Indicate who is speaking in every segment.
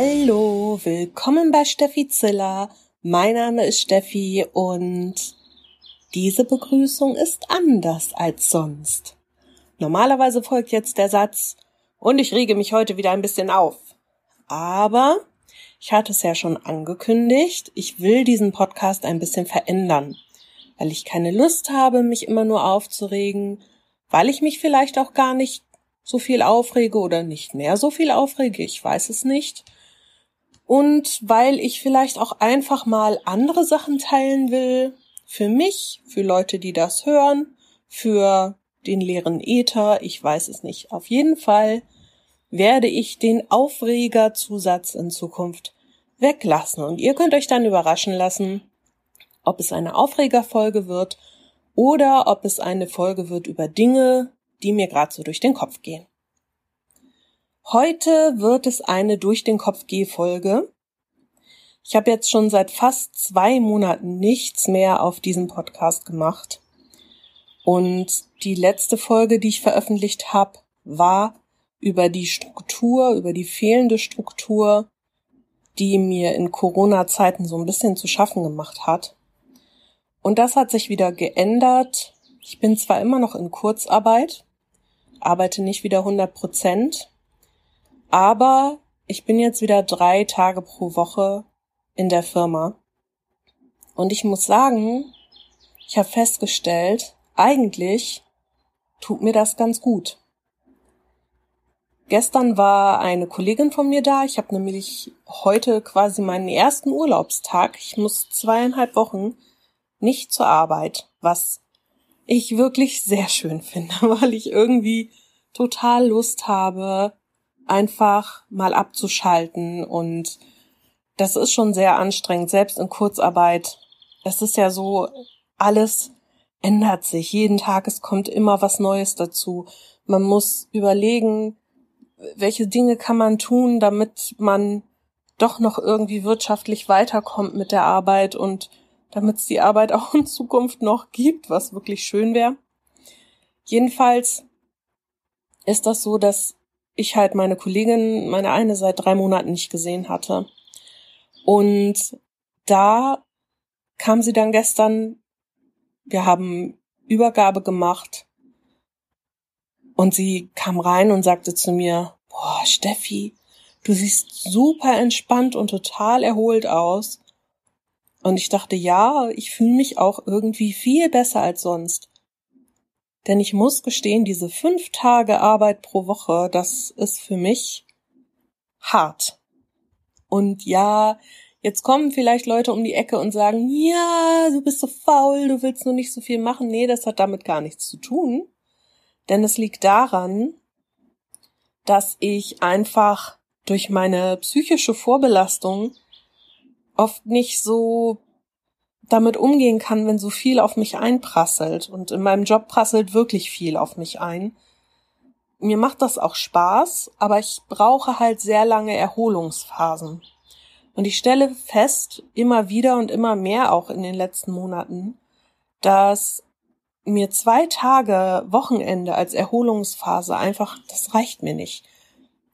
Speaker 1: Hallo, willkommen bei Steffi Ziller. Mein Name ist Steffi und diese Begrüßung ist anders als sonst. Normalerweise folgt jetzt der Satz, und ich rege mich heute wieder ein bisschen auf. Aber ich hatte es ja schon angekündigt, ich will diesen Podcast ein bisschen verändern, weil ich keine Lust habe, mich immer nur aufzuregen, weil ich mich vielleicht auch gar nicht so viel aufrege oder nicht mehr so viel aufrege, ich weiß es nicht. Und weil ich vielleicht auch einfach mal andere Sachen teilen will, für mich, für Leute, die das hören, für den leeren Äther, ich weiß es nicht. Auf jeden Fall werde ich den Aufregerzusatz in Zukunft weglassen und ihr könnt euch dann überraschen lassen, ob es eine Aufregerfolge wird oder ob es eine Folge wird über Dinge, die mir gerade so durch den Kopf gehen. Heute wird es eine durch den Kopf geh Folge. Ich habe jetzt schon seit fast zwei Monaten nichts mehr auf diesem Podcast gemacht. Und die letzte Folge, die ich veröffentlicht habe, war über die Struktur, über die fehlende Struktur, die mir in Corona-Zeiten so ein bisschen zu schaffen gemacht hat. Und das hat sich wieder geändert. Ich bin zwar immer noch in Kurzarbeit, arbeite nicht wieder 100 Prozent, aber ich bin jetzt wieder drei Tage pro Woche in der Firma. Und ich muss sagen, ich habe festgestellt, eigentlich tut mir das ganz gut. Gestern war eine Kollegin von mir da. Ich habe nämlich heute quasi meinen ersten Urlaubstag. Ich muss zweieinhalb Wochen nicht zur Arbeit, was ich wirklich sehr schön finde, weil ich irgendwie total Lust habe, einfach mal abzuschalten und das ist schon sehr anstrengend, selbst in Kurzarbeit. Es ist ja so, alles ändert sich. Jeden Tag, es kommt immer was Neues dazu. Man muss überlegen, welche Dinge kann man tun, damit man doch noch irgendwie wirtschaftlich weiterkommt mit der Arbeit und damit es die Arbeit auch in Zukunft noch gibt, was wirklich schön wäre. Jedenfalls ist das so, dass ich halt meine Kollegin, meine eine seit drei Monaten nicht gesehen hatte. Und da kam sie dann gestern, wir haben Übergabe gemacht und sie kam rein und sagte zu mir, boah, Steffi, du siehst super entspannt und total erholt aus. Und ich dachte, ja, ich fühle mich auch irgendwie viel besser als sonst. Denn ich muss gestehen, diese fünf Tage Arbeit pro Woche, das ist für mich hart. Und ja, jetzt kommen vielleicht Leute um die Ecke und sagen, ja, du bist so faul, du willst nur nicht so viel machen. Nee, das hat damit gar nichts zu tun. Denn es liegt daran, dass ich einfach durch meine psychische Vorbelastung oft nicht so damit umgehen kann, wenn so viel auf mich einprasselt. Und in meinem Job prasselt wirklich viel auf mich ein. Mir macht das auch Spaß, aber ich brauche halt sehr lange Erholungsphasen. Und ich stelle fest, immer wieder und immer mehr auch in den letzten Monaten, dass mir zwei Tage Wochenende als Erholungsphase einfach, das reicht mir nicht.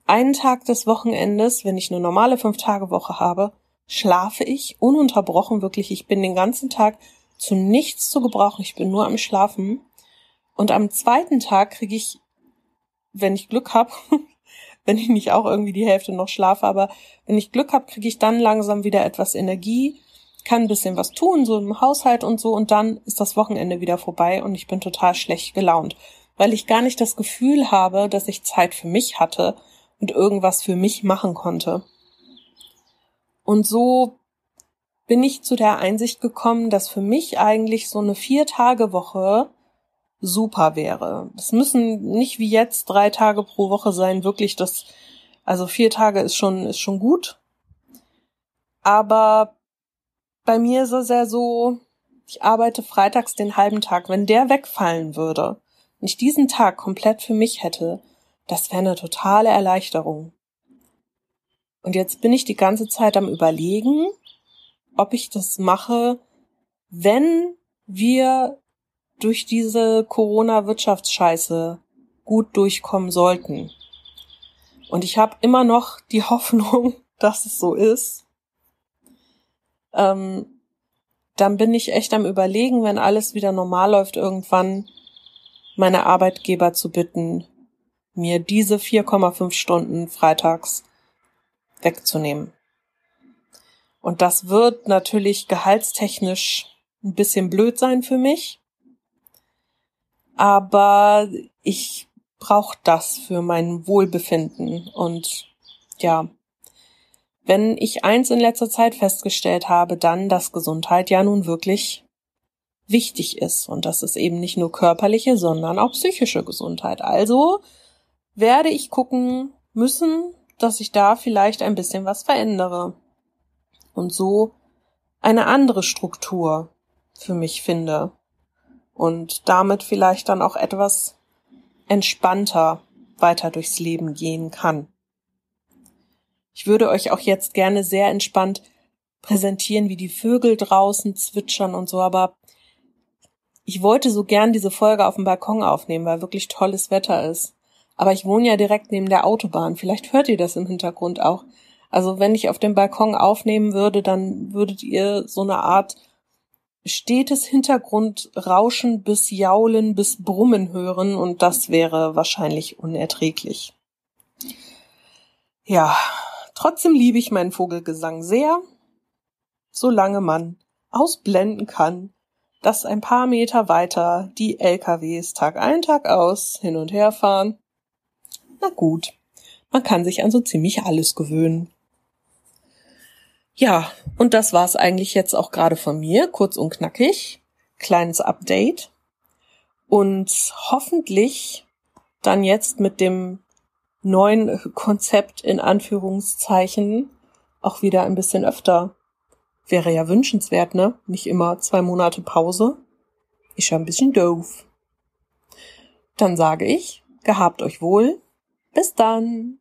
Speaker 1: Einen Tag des Wochenendes, wenn ich eine normale fünf Tage Woche habe, schlafe ich ununterbrochen wirklich. Ich bin den ganzen Tag zu nichts zu gebrauchen. Ich bin nur am Schlafen. Und am zweiten Tag kriege ich, wenn ich Glück habe, wenn ich nicht auch irgendwie die Hälfte noch schlafe, aber wenn ich Glück habe, kriege ich dann langsam wieder etwas Energie kann ein bisschen was tun, so im Haushalt und so, und dann ist das Wochenende wieder vorbei und ich bin total schlecht gelaunt, weil ich gar nicht das Gefühl habe, dass ich Zeit für mich hatte und irgendwas für mich machen konnte. Und so bin ich zu der Einsicht gekommen, dass für mich eigentlich so eine Vier-Tage-Woche super wäre. Es müssen nicht wie jetzt drei Tage pro Woche sein, wirklich das, also vier Tage ist schon, ist schon gut. Aber bei mir ist es ja so, ich arbeite freitags den halben Tag. Wenn der wegfallen würde und ich diesen Tag komplett für mich hätte, das wäre eine totale Erleichterung. Und jetzt bin ich die ganze Zeit am Überlegen, ob ich das mache, wenn wir durch diese Corona-Wirtschaftsscheiße gut durchkommen sollten. Und ich habe immer noch die Hoffnung, dass es so ist, ähm, dann bin ich echt am Überlegen, wenn alles wieder normal läuft, irgendwann meine Arbeitgeber zu bitten, mir diese 4,5 Stunden freitags wegzunehmen. Und das wird natürlich gehaltstechnisch ein bisschen blöd sein für mich. Aber ich brauche das für mein Wohlbefinden. Und ja, wenn ich eins in letzter Zeit festgestellt habe, dann, dass Gesundheit ja nun wirklich wichtig ist. Und das ist eben nicht nur körperliche, sondern auch psychische Gesundheit. Also werde ich gucken müssen, dass ich da vielleicht ein bisschen was verändere und so eine andere Struktur für mich finde und damit vielleicht dann auch etwas entspannter weiter durchs Leben gehen kann. Ich würde euch auch jetzt gerne sehr entspannt präsentieren, wie die Vögel draußen zwitschern und so, aber ich wollte so gern diese Folge auf dem Balkon aufnehmen, weil wirklich tolles Wetter ist. Aber ich wohne ja direkt neben der Autobahn. Vielleicht hört ihr das im Hintergrund auch. Also wenn ich auf dem Balkon aufnehmen würde, dann würdet ihr so eine Art stetes Hintergrundrauschen bis Jaulen bis Brummen hören und das wäre wahrscheinlich unerträglich. Ja, trotzdem liebe ich meinen Vogelgesang sehr, solange man ausblenden kann, dass ein paar Meter weiter die LKWs Tag ein, Tag aus hin und her fahren na gut, man kann sich an so ziemlich alles gewöhnen. Ja, und das war's eigentlich jetzt auch gerade von mir, kurz und knackig, kleines Update und hoffentlich dann jetzt mit dem neuen Konzept in Anführungszeichen auch wieder ein bisschen öfter. Wäre ja wünschenswert, ne? Nicht immer zwei Monate Pause. Ist ja ein bisschen doof. Dann sage ich, gehabt euch wohl bis dann.